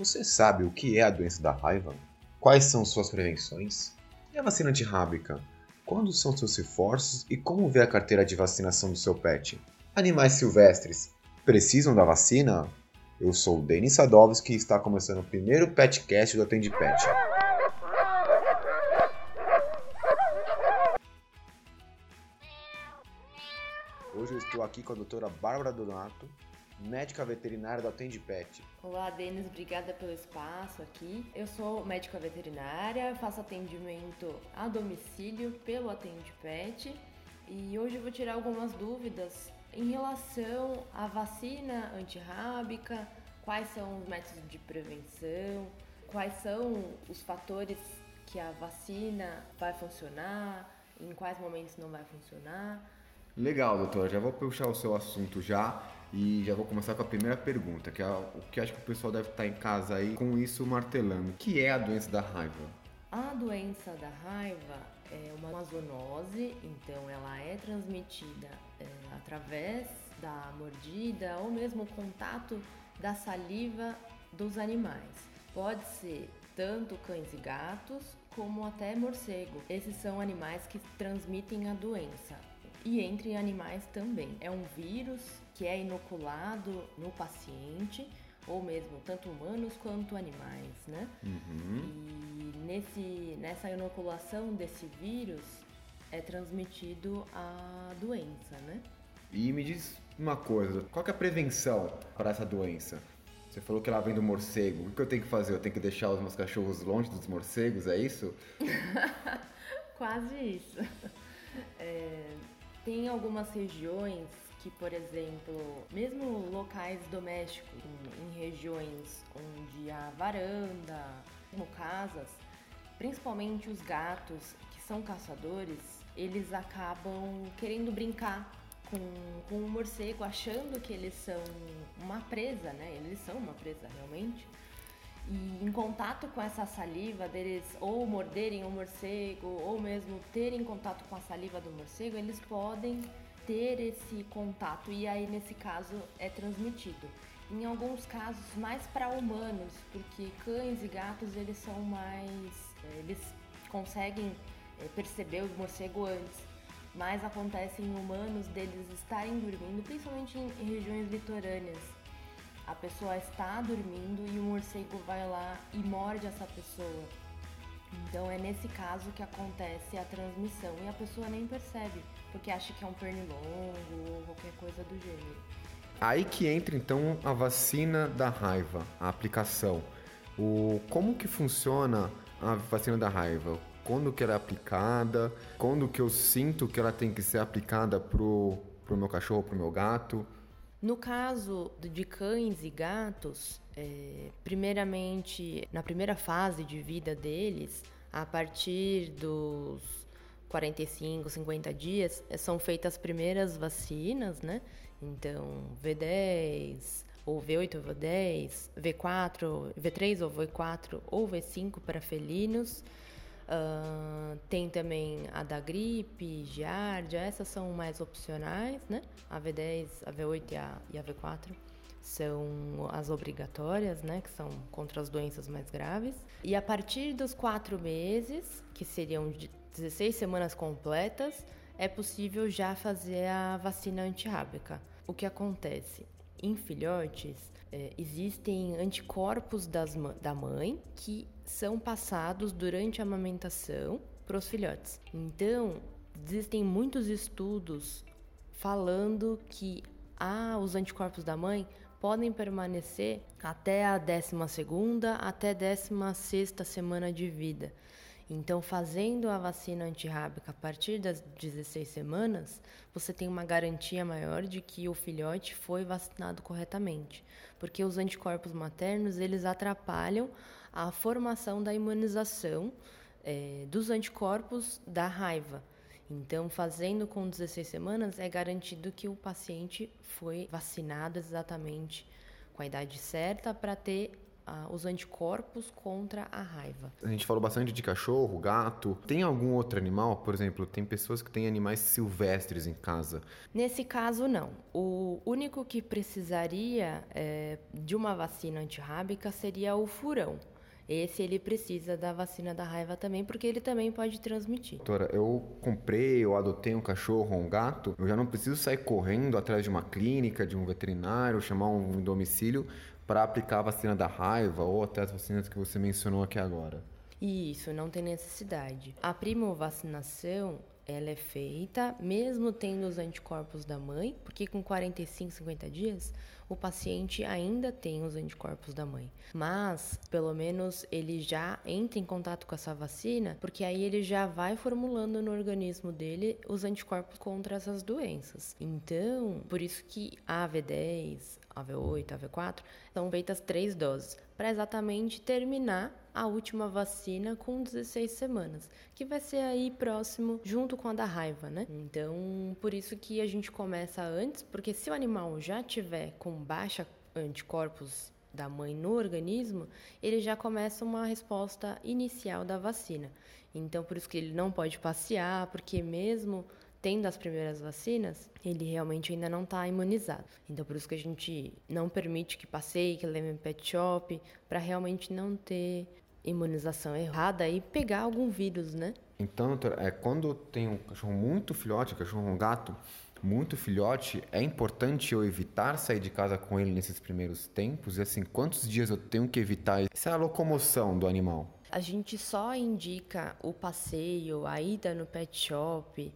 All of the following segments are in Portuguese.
Você sabe o que é a doença da raiva? Quais são suas prevenções? E a vacina antirrábica? Quando são seus reforços e como vê a carteira de vacinação do seu pet? Animais silvestres precisam da vacina? Eu sou o Denis Sadovski e está começando o primeiro Petcast do Atende Pet. Hoje eu estou aqui com a doutora Bárbara Donato, médica veterinária do Atende Pet. Olá, Denis, obrigada pelo espaço aqui. Eu sou médica veterinária, faço atendimento a domicílio pelo Atende Pet e hoje eu vou tirar algumas dúvidas em relação à vacina antirrábica, quais são os métodos de prevenção, quais são os fatores que a vacina vai funcionar, em quais momentos não vai funcionar. Legal, doutora. Já vou puxar o seu assunto já e já vou começar com a primeira pergunta, que é o que acho que o pessoal deve estar em casa aí com isso martelando. O que é a doença da raiva? A doença da raiva é uma zoonose, então ela é transmitida é, através da mordida ou mesmo contato da saliva dos animais. Pode ser tanto cães e gatos como até morcego. Esses são animais que transmitem a doença e entre animais também. É um vírus que é inoculado no paciente, ou mesmo tanto humanos quanto animais, né? Uhum. E nesse, nessa inoculação desse vírus é transmitido a doença, né? E me diz uma coisa, qual é a prevenção para essa doença? Você falou que ela vem do morcego. O que eu tenho que fazer? Eu tenho que deixar os meus cachorros longe dos morcegos, é isso? Quase isso. É, tem algumas regiões que, por exemplo, mesmo locais domésticos, em, em regiões onde há varanda, como casas, principalmente os gatos que são caçadores, eles acabam querendo brincar com, com o morcego, achando que eles são uma presa, né? Eles são uma presa realmente. E em contato com essa saliva deles, ou morderem o morcego, ou mesmo terem contato com a saliva do morcego, eles podem ter esse contato e aí nesse caso é transmitido. Em alguns casos mais para humanos, porque cães e gatos eles são mais, eh, eles conseguem eh, perceber o morcego antes. Mas acontece em humanos deles estarem dormindo, principalmente em regiões litorâneas a pessoa está dormindo e o morcego vai lá e morde essa pessoa. Então é nesse caso que acontece a transmissão e a pessoa nem percebe, porque acha que é um pernilongo ou qualquer coisa do gênero. Aí que entra então a vacina da raiva, a aplicação. O como que funciona a vacina da raiva? Quando que ela é aplicada? Quando que eu sinto que ela tem que ser aplicada pro pro meu cachorro, pro meu gato? No caso de cães e gatos, é, primeiramente, na primeira fase de vida deles, a partir dos 45, 50 dias, é, são feitas as primeiras vacinas, né? Então, V10, ou V8 ou V10, V4, V3 ou V4 ou V5 para felinos. Uh, tem também a da gripe, giardia, essas são mais opcionais, né? A V10, a V8 e a, e a V4 são as obrigatórias, né? Que são contra as doenças mais graves. E a partir dos quatro meses, que seriam de 16 semanas completas, é possível já fazer a vacina antirrábica. O que acontece? Em filhotes, é, existem anticorpos das, da mãe que são passados durante a amamentação para os filhotes. Então, existem muitos estudos falando que ah, os anticorpos da mãe podem permanecer até a 12 até 16 semana de vida. Então, fazendo a vacina antirrábica a partir das 16 semanas, você tem uma garantia maior de que o filhote foi vacinado corretamente, porque os anticorpos maternos eles atrapalham a formação da imunização é, dos anticorpos da raiva. Então, fazendo com 16 semanas, é garantido que o paciente foi vacinado exatamente com a idade certa para ter os anticorpos contra a raiva. A gente falou bastante de cachorro, gato. Tem algum outro animal? Por exemplo, tem pessoas que têm animais silvestres em casa. Nesse caso, não. O único que precisaria é, de uma vacina antirrábica seria o furão. Esse ele precisa da vacina da raiva também, porque ele também pode transmitir. Doutora, eu comprei ou adotei um cachorro ou um gato, eu já não preciso sair correndo atrás de uma clínica, de um veterinário, chamar um domicílio para aplicar a vacina da raiva ou até as vacinas que você mencionou aqui agora. Isso, não tem necessidade. A primovacinação, ela é feita mesmo tendo os anticorpos da mãe, porque com 45, 50 dias o paciente ainda tem os anticorpos da mãe. Mas, pelo menos, ele já entra em contato com essa vacina, porque aí ele já vai formulando no organismo dele os anticorpos contra essas doenças. Então, por isso que a AV10, AV8, AV4 são feitas três doses, para exatamente terminar a última vacina com 16 semanas, que vai ser aí próximo junto com a da raiva, né? Então, por isso que a gente começa antes, porque se o animal já tiver com baixa anticorpos da mãe no organismo, ele já começa uma resposta inicial da vacina. Então, por isso que ele não pode passear, porque mesmo tendo as primeiras vacinas, ele realmente ainda não está imunizado. Então, por isso que a gente não permite que passeie, que leve em pet shop, para realmente não ter imunização errada e pegar algum vírus, né? Então, é, quando tem um cachorro muito filhote, um cachorro um gato muito filhote, é importante eu evitar sair de casa com ele nesses primeiros tempos? E assim, quantos dias eu tenho que evitar essa locomoção do animal? A gente só indica o passeio, a ida no pet shop,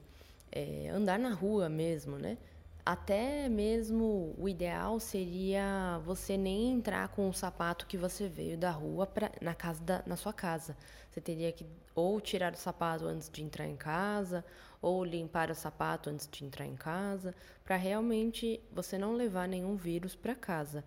é, andar na rua mesmo, né? Até mesmo o ideal seria você nem entrar com o sapato que você veio da rua pra, na, casa da, na sua casa. Você teria que ou tirar o sapato antes de entrar em casa, ou limpar o sapato antes de entrar em casa, para realmente você não levar nenhum vírus para casa.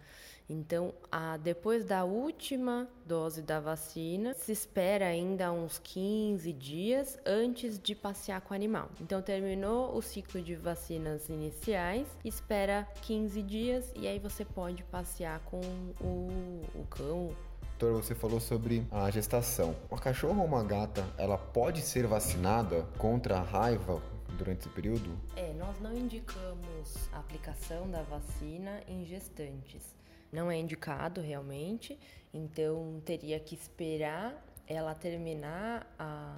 Então, a, depois da última dose da vacina, se espera ainda uns 15 dias antes de passear com o animal. Então, terminou o ciclo de vacinas iniciais, espera 15 dias e aí você pode passear com o, o cão Doutor, você falou sobre a gestação. Uma cachorra ou uma gata, ela pode ser vacinada contra a raiva durante esse período? É, nós não indicamos a aplicação da vacina em gestantes. Não é indicado realmente, então teria que esperar ela terminar a.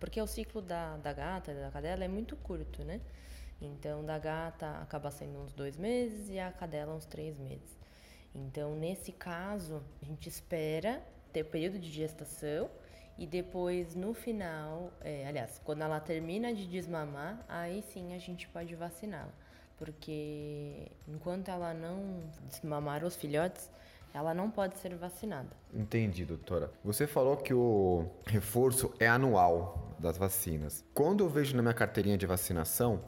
Porque o ciclo da, da gata, da cadela, é muito curto, né? Então, da gata acaba sendo uns dois meses e a cadela uns três meses. Então, nesse caso, a gente espera ter o período de gestação e depois, no final, é, aliás, quando ela termina de desmamar, aí sim a gente pode vaciná-la. Porque enquanto ela não desmamar os filhotes, ela não pode ser vacinada. Entendi, doutora. Você falou que o reforço é anual das vacinas. Quando eu vejo na minha carteirinha de vacinação,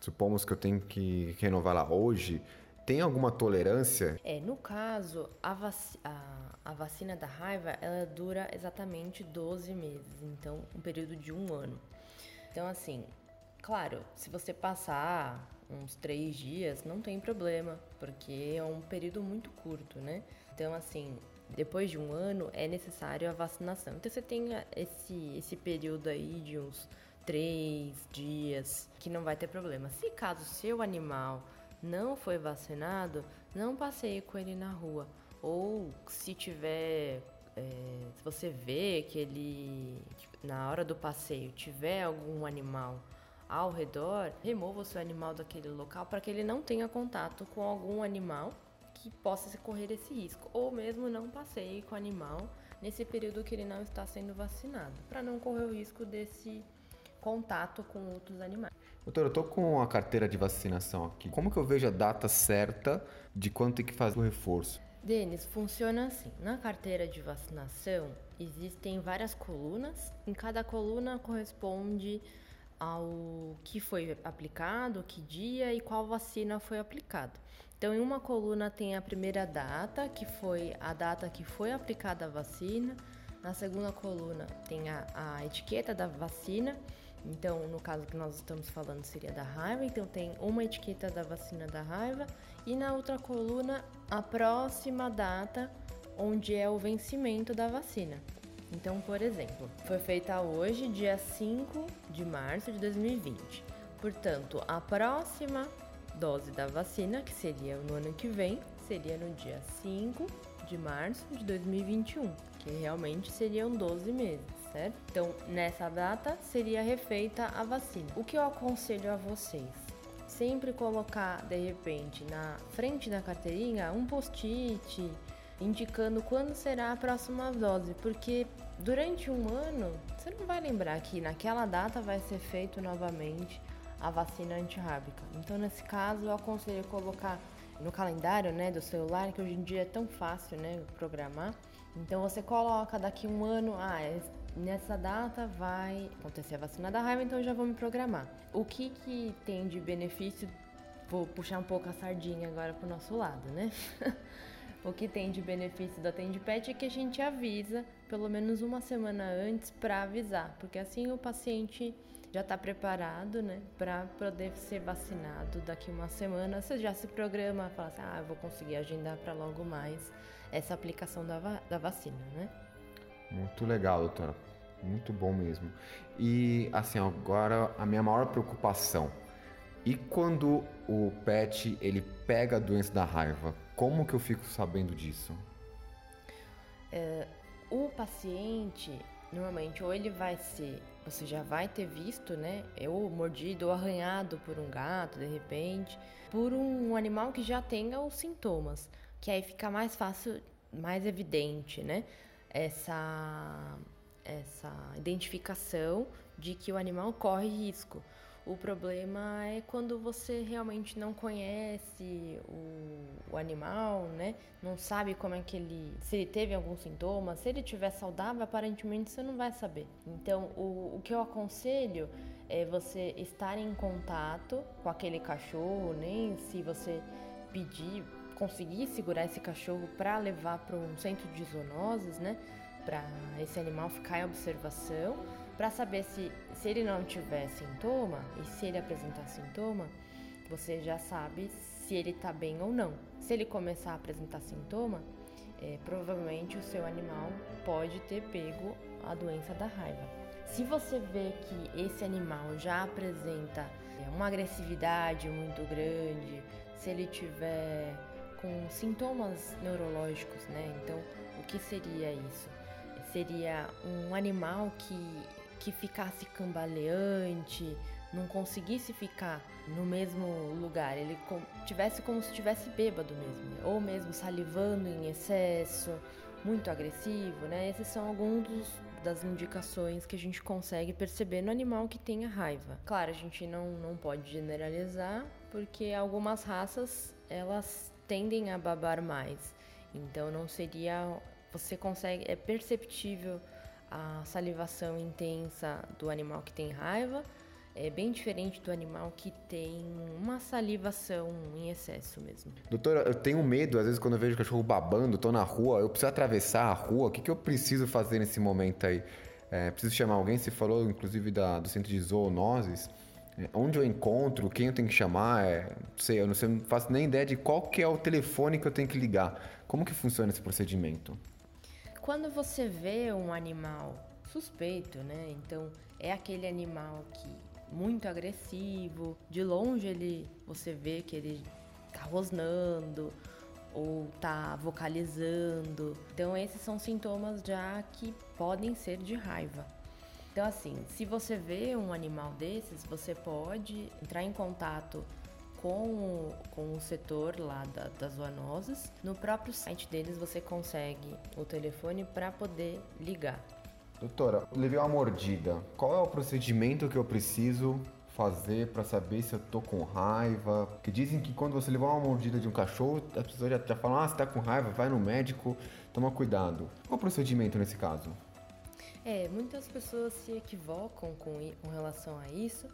supomos que eu tenho que renovar lá hoje, tem alguma tolerância? É, no caso, a, vac a, a, vacina da raiva, ela dura exatamente 12 meses, então um período de um ano. Então, assim, claro, se você passar uns três dias, não tem problema, porque é um período muito curto, né? Então, assim, depois de um ano é necessário a vacinação. Então, você tem esse, esse período aí de uns três dias que não vai ter problema. Se caso seu animal não foi vacinado, não passeie com ele na rua. Ou se tiver. É, se você vê que ele, na hora do passeio, tiver algum animal ao redor, remova o seu animal daquele local para que ele não tenha contato com algum animal que possa correr esse risco. Ou mesmo não passeie com o animal nesse período que ele não está sendo vacinado, para não correr o risco desse contato com outros animais. Doutor, eu tô com a carteira de vacinação aqui. Como que eu vejo a data certa de quando tem que fazer o reforço? Denis, funciona assim. Na carteira de vacinação existem várias colunas. Em cada coluna corresponde ao que foi aplicado, que dia e qual vacina foi aplicada. Então, em uma coluna tem a primeira data, que foi a data que foi aplicada a vacina. Na segunda coluna tem a, a etiqueta da vacina então, no caso que nós estamos falando seria da raiva, então tem uma etiqueta da vacina da raiva e na outra coluna a próxima data onde é o vencimento da vacina. Então, por exemplo, foi feita hoje, dia 5 de março de 2020. Portanto, a próxima dose da vacina, que seria no ano que vem, seria no dia 5 de março de 2021, que realmente seriam 12 meses, certo? Então, nessa data seria refeita a vacina. O que eu aconselho a vocês? Sempre colocar de repente na frente da carteirinha um post-it indicando quando será a próxima dose, porque durante um ano você não vai lembrar que naquela data vai ser feito novamente a vacina antirrábica. Então, nesse caso, eu aconselho colocar no calendário, né, do celular, que hoje em dia é tão fácil, né, programar. Então, você coloca daqui um ano, ah, é, nessa data vai acontecer a vacina da raiva, então eu já vou me programar. O que que tem de benefício? Vou puxar um pouco a sardinha agora pro nosso lado, né? O que tem de benefício do Atende Pet é que a gente avisa pelo menos uma semana antes para avisar, porque assim o paciente já está preparado, né, para poder ser vacinado daqui uma semana. Você já se programa, fala assim, ah, eu vou conseguir agendar para logo mais essa aplicação da, va da vacina, né? Muito legal, doutora. Muito bom mesmo. E assim, agora a minha maior preocupação. E quando o pet ele pega a doença da raiva, como que eu fico sabendo disso? É, o paciente, normalmente, ou ele vai ser, você já vai ter visto, né? Ou mordido ou arranhado por um gato, de repente, por um animal que já tenha os sintomas, que aí fica mais fácil, mais evidente, né? Essa, essa identificação de que o animal corre risco. O problema é quando você realmente não conhece o, o, animal, né? Não sabe como é que ele. Se ele teve algum sintoma, se ele estiver saudável, aparentemente você não vai saber. Então, o, o que eu aconselho é você estar em contato com aquele cachorro, nem se você pedir, conseguir segurar esse cachorro para levar para um centro de zoonoses, né? Para esse animal ficar em observação para saber se, se ele não tiver sintoma e se ele apresentar sintoma, você já sabe se ele está bem ou não. Se ele começar a apresentar sintoma, é, provavelmente o seu animal pode ter pego a doença da raiva. Se você vê que esse animal já apresenta é, uma agressividade muito grande, se ele tiver com sintomas neurológicos, né? Então, o que seria isso? Seria um animal que que ficasse cambaleante, não conseguisse ficar no mesmo lugar, ele tivesse como se estivesse bêbado mesmo, ou mesmo salivando em excesso, muito agressivo, né? Esses são alguns dos, das indicações que a gente consegue perceber no animal que tenha raiva. Claro, a gente não, não pode generalizar, porque algumas raças elas tendem a babar mais, então não seria, você consegue, é perceptível a salivação intensa do animal que tem raiva é bem diferente do animal que tem uma salivação em excesso mesmo. Doutora, eu tenho medo, às vezes, quando eu vejo o cachorro babando, tô na rua, eu preciso atravessar a rua, o que, que eu preciso fazer nesse momento aí? É, preciso chamar alguém? Você falou, inclusive, da, do centro de zoonoses. É, onde eu encontro? Quem eu tenho que chamar? É, sei, eu não, sei, não faço nem ideia de qual que é o telefone que eu tenho que ligar. Como que funciona esse procedimento? Quando você vê um animal suspeito, né? Então é aquele animal que muito agressivo, de longe ele você vê que ele tá rosnando ou tá vocalizando. Então esses são sintomas já que podem ser de raiva. Então assim, se você vê um animal desses, você pode entrar em contato com o, com o setor lá da, das zoonoses. No próprio site deles você consegue o telefone para poder ligar. Doutora, levei uma mordida. Qual é o procedimento que eu preciso fazer para saber se eu tô com raiva? Porque dizem que quando você levar uma mordida de um cachorro, as pessoas já, já falam: ah, você tá com raiva, vai no médico, toma cuidado. Qual é o procedimento nesse caso? É, muitas pessoas se equivocam com, com relação a isso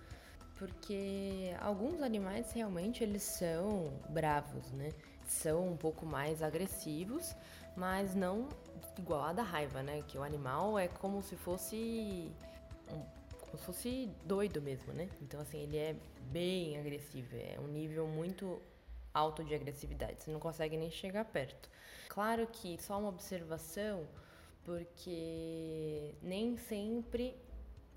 porque alguns animais realmente eles são bravos, né? São um pouco mais agressivos, mas não igual a da raiva, né? Que o animal é como se fosse um, como se fosse doido mesmo, né? Então assim, ele é bem agressivo, é um nível muito alto de agressividade, você não consegue nem chegar perto. Claro que só uma observação, porque nem sempre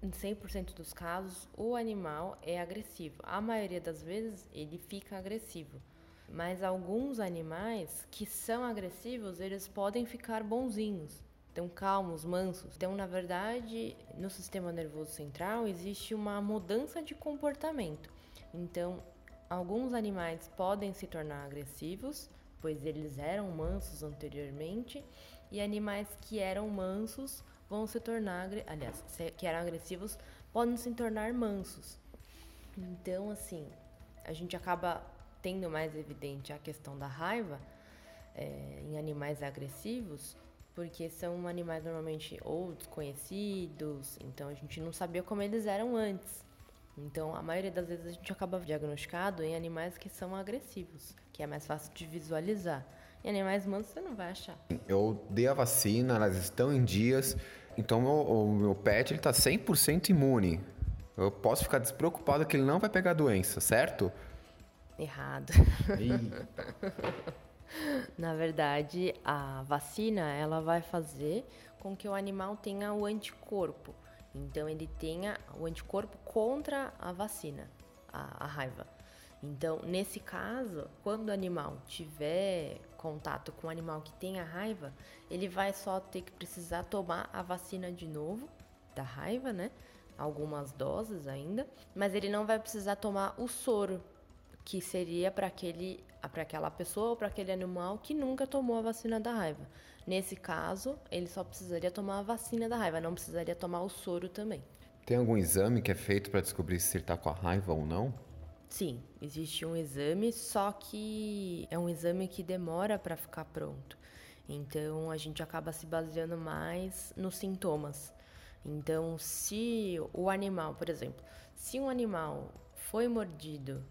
em 100% dos casos, o animal é agressivo. A maioria das vezes ele fica agressivo. Mas alguns animais que são agressivos, eles podem ficar bonzinhos. Então, calmos, mansos. Então, na verdade, no sistema nervoso central existe uma mudança de comportamento. Então, alguns animais podem se tornar agressivos, pois eles eram mansos anteriormente, e animais que eram mansos vão se tornar, aliás, que eram agressivos, podem se tornar mansos. Então, assim, a gente acaba tendo mais evidente a questão da raiva é, em animais agressivos, porque são animais normalmente ou desconhecidos, então a gente não sabia como eles eram antes. Então, a maioria das vezes a gente acaba diagnosticado em animais que são agressivos, que é mais fácil de visualizar. Em animais mansos você não vai achar. Eu dei a vacina, elas estão em dias, então o, o meu pet ele tá 100% imune. Eu posso ficar despreocupado que ele não vai pegar doença, certo? Errado. Na verdade, a vacina ela vai fazer com que o animal tenha o anticorpo. Então ele tenha o anticorpo contra a vacina, a, a raiva. Então, nesse caso, quando o animal tiver contato com um animal que tem a raiva, ele vai só ter que precisar tomar a vacina de novo da raiva, né? Algumas doses ainda, mas ele não vai precisar tomar o soro, que seria para aquele para aquela pessoa ou para aquele animal que nunca tomou a vacina da raiva. Nesse caso, ele só precisaria tomar a vacina da raiva, não precisaria tomar o soro também. Tem algum exame que é feito para descobrir se ele está com a raiva ou não? Sim, existe um exame, só que é um exame que demora para ficar pronto. Então a gente acaba se baseando mais nos sintomas. Então, se o animal, por exemplo, se um animal foi mordido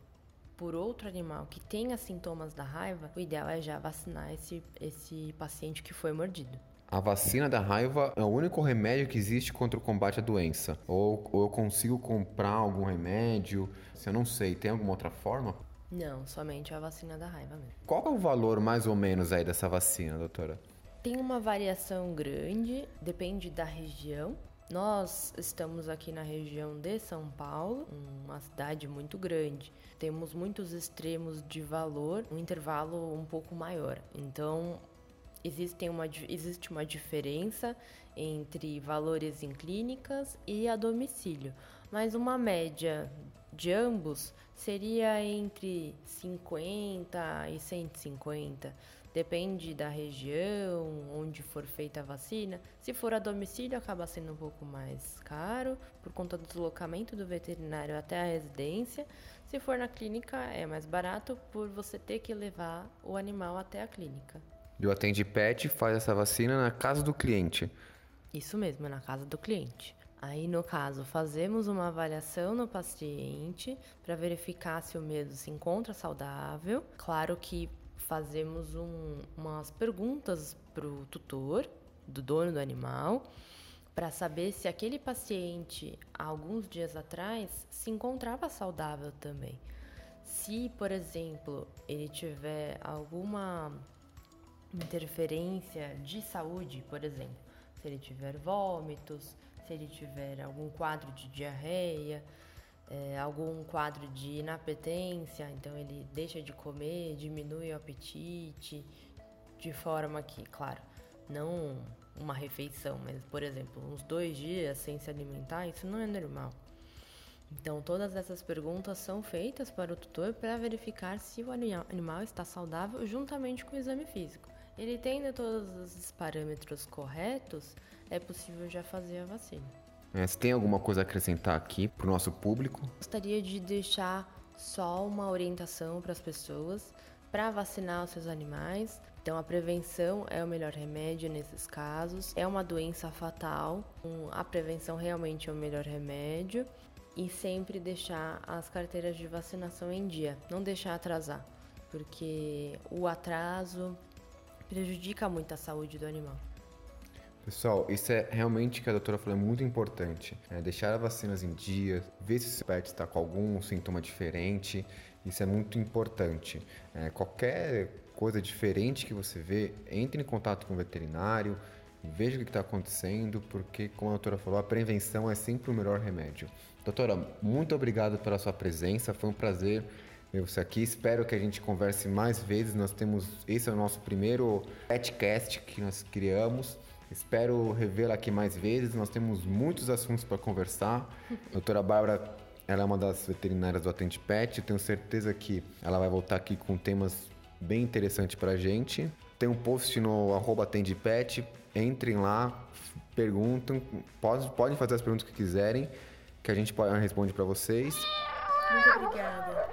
por outro animal que tenha sintomas da raiva, o ideal é já vacinar esse, esse paciente que foi mordido. A vacina da raiva é o único remédio que existe contra o combate à doença? Ou, ou eu consigo comprar algum remédio? Se eu não sei, tem alguma outra forma? Não, somente a vacina da raiva mesmo. Qual é o valor mais ou menos aí dessa vacina, doutora? Tem uma variação grande, depende da região. Nós estamos aqui na região de São Paulo, uma cidade muito grande. Temos muitos extremos de valor, um intervalo um pouco maior. Então, Existem uma, existe uma diferença entre valores em clínicas e a domicílio, mas uma média de ambos seria entre 50 e 150. Depende da região onde for feita a vacina. Se for a domicílio, acaba sendo um pouco mais caro por conta do deslocamento do veterinário até a residência. Se for na clínica, é mais barato por você ter que levar o animal até a clínica. E o Atende Pet faz essa vacina na casa do cliente. Isso mesmo, é na casa do cliente. Aí, no caso, fazemos uma avaliação no paciente para verificar se o medo se encontra saudável. Claro que fazemos um, umas perguntas para o tutor, do dono do animal, para saber se aquele paciente, alguns dias atrás, se encontrava saudável também. Se, por exemplo, ele tiver alguma interferência de saúde, por exemplo, se ele tiver vômitos, se ele tiver algum quadro de diarreia, é, algum quadro de inapetência, então ele deixa de comer, diminui o apetite, de forma que, claro, não uma refeição, mas por exemplo, uns dois dias sem se alimentar, isso não é normal. Então, todas essas perguntas são feitas para o tutor para verificar se o animal está saudável juntamente com o exame físico. Ele tendo todos os parâmetros corretos, é possível já fazer a vacina. É, você tem alguma coisa a acrescentar aqui para o nosso público? Gostaria de deixar só uma orientação para as pessoas para vacinar os seus animais. Então, a prevenção é o melhor remédio nesses casos. É uma doença fatal, a prevenção realmente é o melhor remédio. E sempre deixar as carteiras de vacinação em dia, não deixar atrasar, porque o atraso prejudica muito a saúde do animal. Pessoal, isso é realmente que a doutora falou é muito importante. É deixar as vacinas em dia, ver se o pet está com algum sintoma diferente. Isso é muito importante. É, qualquer coisa diferente que você vê, entre em contato com o veterinário, veja o que está acontecendo, porque, como a doutora falou, a prevenção é sempre o melhor remédio. Doutora, muito obrigado pela sua presença, foi um prazer ver você aqui. Espero que a gente converse mais vezes. Nós temos, esse é o nosso primeiro petcast que nós criamos. Espero revê-la aqui mais vezes. Nós temos muitos assuntos para conversar. A doutora Bárbara, ela é uma das veterinárias do Atente Pet. Eu tenho certeza que ela vai voltar aqui com temas bem interessantes para a gente. Tem um post no arroba Atendepet. Entrem lá, perguntam, podem, podem fazer as perguntas que quiserem, que a gente responde para vocês. Muito obrigada.